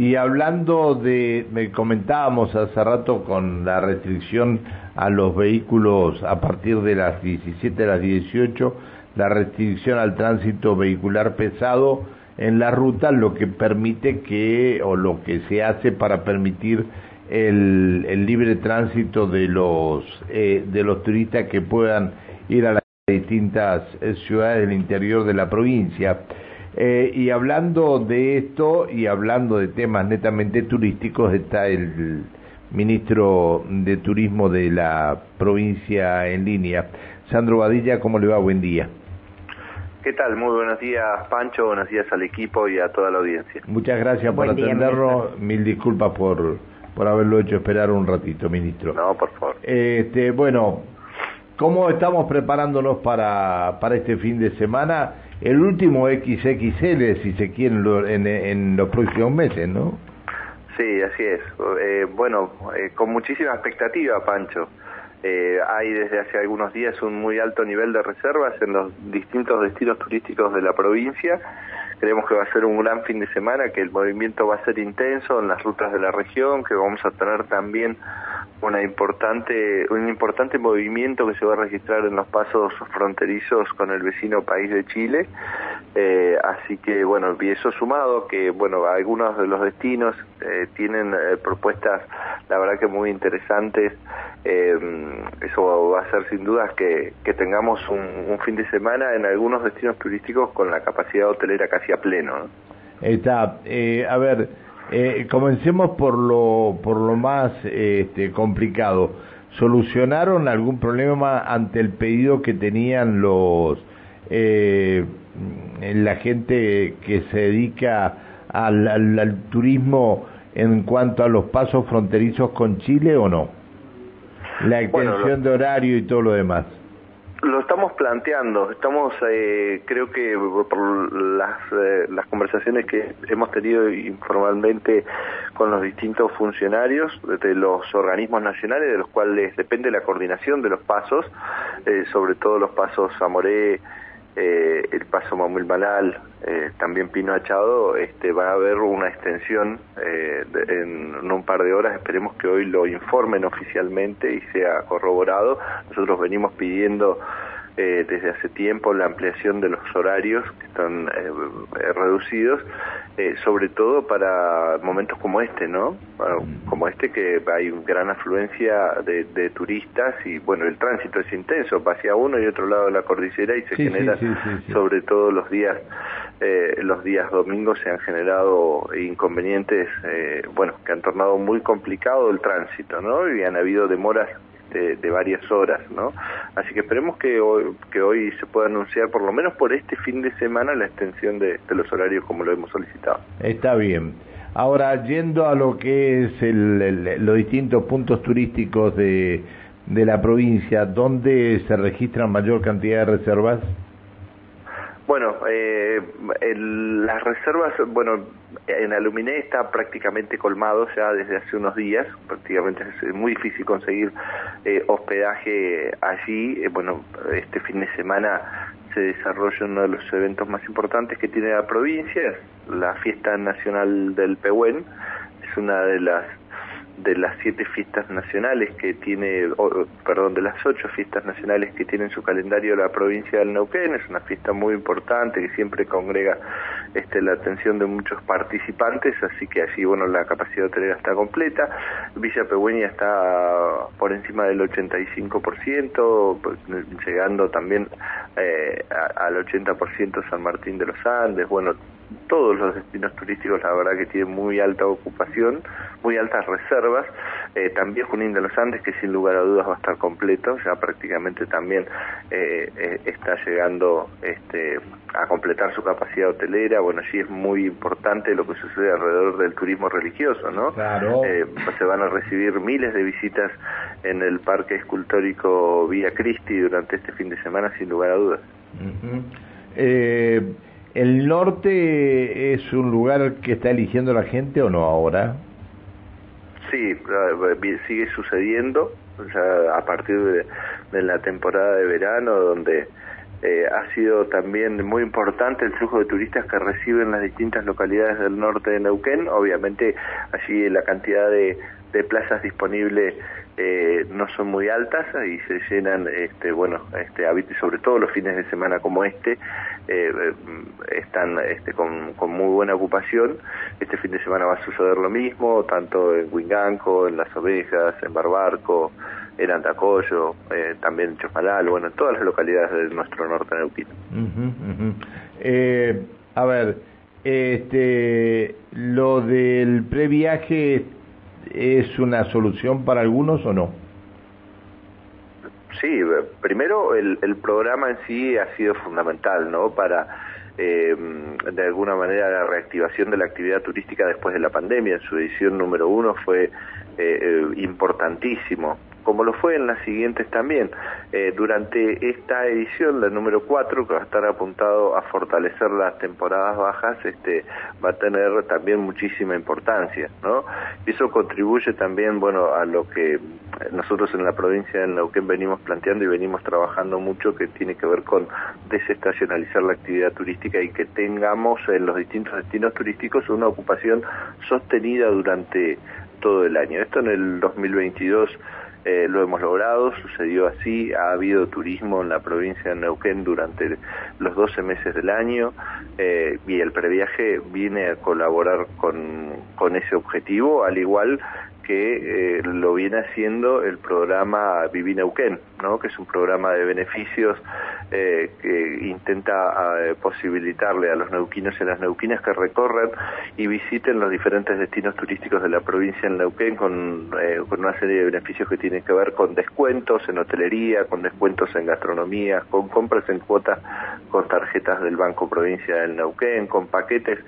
Y hablando de, me comentábamos hace rato con la restricción a los vehículos a partir de las 17 a las 18, la restricción al tránsito vehicular pesado en la ruta, lo que permite que, o lo que se hace para permitir el, libre tránsito de los, eh, de los turistas que puedan ir a las distintas eh, ciudades del interior de la provincia. Eh, y hablando de esto y hablando de temas netamente turísticos, está el ministro de Turismo de la provincia en línea. Sandro Badilla, ¿cómo le va? Buen día. ¿Qué tal? Muy buenos días, Pancho. Buenos días al equipo y a toda la audiencia. Muchas gracias por atenderlo. Mil disculpas por, por haberlo hecho esperar un ratito, ministro. No, por favor. Este, bueno, ¿cómo estamos preparándonos para, para este fin de semana? El último XXL, si se quiere, en, en los próximos meses, ¿no? Sí, así es. Eh, bueno, eh, con muchísima expectativa, Pancho. Eh, hay desde hace algunos días un muy alto nivel de reservas en los distintos destinos turísticos de la provincia. Creemos que va a ser un gran fin de semana, que el movimiento va a ser intenso en las rutas de la región, que vamos a tener también una importante, un importante movimiento que se va a registrar en los pasos fronterizos con el vecino país de Chile. Eh, así que, bueno, y eso sumado que, bueno, algunos de los destinos eh, tienen eh, propuestas, la verdad que muy interesantes. eso va a ser sin dudas que, que tengamos un, fin de semana en algunos destinos turísticos con la capacidad hotelera casi a pleno. Está, a ver, eh, comencemos por lo, por lo más este, complicado. ¿Solucionaron algún problema ante el pedido que tenían los eh, la gente que se dedica al, al, turismo en cuanto a los pasos fronterizos con Chile o no? La extensión de horario y todo lo demás. Lo estamos planteando, estamos, eh, creo que por las, eh, las conversaciones que hemos tenido informalmente con los distintos funcionarios de los organismos nacionales, de los cuales depende la coordinación de los pasos, eh, sobre todo los pasos Amoré, eh, el paso Mamuel Malal, eh, también Pino Achado, este, va a haber una extensión eh, en, un par de horas, esperemos que hoy lo informen oficialmente y sea corroborado. Nosotros venimos pidiendo eh, desde hace tiempo la ampliación de los horarios que están eh, eh, sobre todo para momentos como este, ¿no? como este que hay gran afluencia de, turistas y bueno, el tránsito es intenso, va hacia uno y otro lado de la cordillera y se genera sobre todo los días los días domingos se han generado inconvenientes, bueno, que han tornado muy complicado el tránsito, ¿no? Y han habido demoras de, varias horas, ¿no? Así que esperemos que hoy, que hoy se pueda anunciar, por lo menos por este fin de semana, la extensión de, los horarios como lo hemos solicitado. Está bien. Ahora, yendo a lo que es el, los distintos puntos turísticos de, de la provincia, ¿dónde se registran mayor cantidad de reservas? Bueno, eh, las reservas, bueno, en Aluminé está prácticamente colmado ya desde hace unos días, prácticamente es muy difícil conseguir eh, hospedaje allí. Eh, bueno, este fin de semana se desarrolla uno de los eventos más importantes que tiene la provincia, la Fiesta Nacional del Pehuen, es una de las de las siete fiestas nacionales que tiene, perdón, de las ocho fiestas nacionales que tiene en su calendario la provincia del Neuquén, es una fiesta muy importante que siempre congrega este, la atención de muchos participantes, así que allí, bueno, la capacidad hotelera está completa, Villa Pegüeña está por encima del 85%, pues, llegando también eh, al 80% San Martín de los Andes, bueno, todos los destinos turísticos la verdad que tienen muy alta ocupación, muy altas reservas, eh, también Junín de los Andes que sin lugar a dudas va a estar completo, ya prácticamente también eh, eh, está llegando este, a completar su capacidad hotelera, bueno, allí es muy importante lo que sucede alrededor del turismo religioso, ¿no? Claro. se van a recibir miles de visitas en el Parque Escultórico Vía Cristi durante este fin de semana sin lugar a dudas. ¿El norte es un lugar que está eligiendo la gente o no ahora? Sí, sigue sucediendo, ya a partir de, la temporada de verano, donde eh, ha sido también muy importante el flujo de turistas que reciben las distintas localidades del norte de Neuquén. Obviamente allí la cantidad de, de plazas disponibles eh, no son muy altas y se llenan, este, bueno, este, sobre todo los fines de semana como este, eh, están este, con, muy buena ocupación. Este fin de semana va a suceder lo mismo, tanto en Huinganco, en Las Ovejas, en Barbarco, en Antacoyo, eh, también en Chofalal, bueno, en todas las localidades de nuestro norte neuquino. Eh, a ver, este, lo del previaje es una solución para algunos o no? Sí, primero el, el programa en sí ha sido fundamental, ¿no? Para eh, de alguna manera la reactivación de la actividad turística después de la pandemia. En su edición número uno fue eh, eh importantísimo como lo fue en las siguientes también. Eh, durante esta edición, la número 4, que va a estar apuntado a fortalecer las temporadas bajas, este, va a tener también muchísima importancia, ¿no? Eso contribuye también, bueno, a lo que nosotros en la provincia de Neuquén venimos planteando y venimos trabajando mucho, que tiene que ver con desestacionalizar la actividad turística y que tengamos en los distintos destinos turísticos una ocupación sostenida durante todo el año. Esto en el 2022 eh, lo hemos logrado, sucedió así, ha habido turismo en la provincia de Neuquén durante los 12 meses del año eh, y el previaje viene a colaborar con, con ese objetivo, al igual que eh, lo viene haciendo el programa Vivi Neuquén, que es un programa de beneficios eh, que intenta eh, posibilitarle a los neuquinos y a las neuquinas que recorran y visiten los diferentes destinos turísticos de la provincia en Neuquén con, eh, con una serie de beneficios que tienen que ver con descuentos en hotelería, con descuentos en gastronomía, con compras en cuotas con tarjetas del Banco Provincia del Neuquén, con paquetes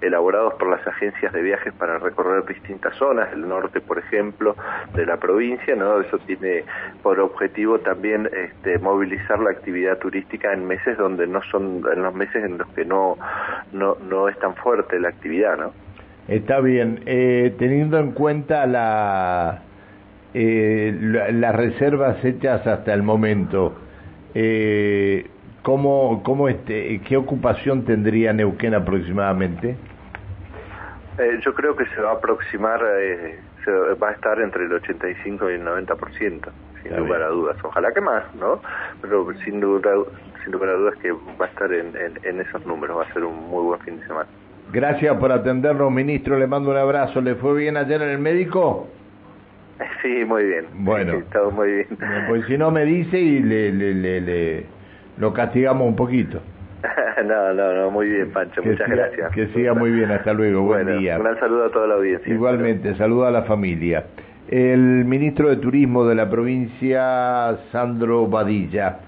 elaborados por las agencias de viajes para recorrer distintas zonas, el norte, por ejemplo, de la provincia. Eso tiene por objetivo también este, movilizar la actividad turística en meses donde no son, en los meses en los que no, no, no es tan fuerte la actividad, ¿no? Está bien, eh, teniendo en cuenta la, eh, las reservas hechas hasta el momento, eh, ¿cómo, cómo este, ¿qué ocupación tendría Neuquén aproximadamente? Eh, yo creo que se va a aproximar, eh, se va a estar entre el 85 y el 90% sin lugar a dudas. Ojalá que más, ¿no? Pero sin lugar, sin lugar a dudas que va a estar en, en, esos números, va a ser un muy buen fin de semana. Gracias por atendernos, ministro. Le mando un abrazo. ¿Le fue bien ayer en el médico? Sí, muy bien. Bueno, sí, todo muy bien. Pues si no me dice y le, le, le, le lo castigamos un poquito. no, no, no, muy bien, Pancho, muchas gracias. Que siga muy bien, hasta luego, buen día. Un gran saludo a toda la audiencia. Igualmente, saludo a la familia el ministro de Turismo de la provincia, Sandro Badilla.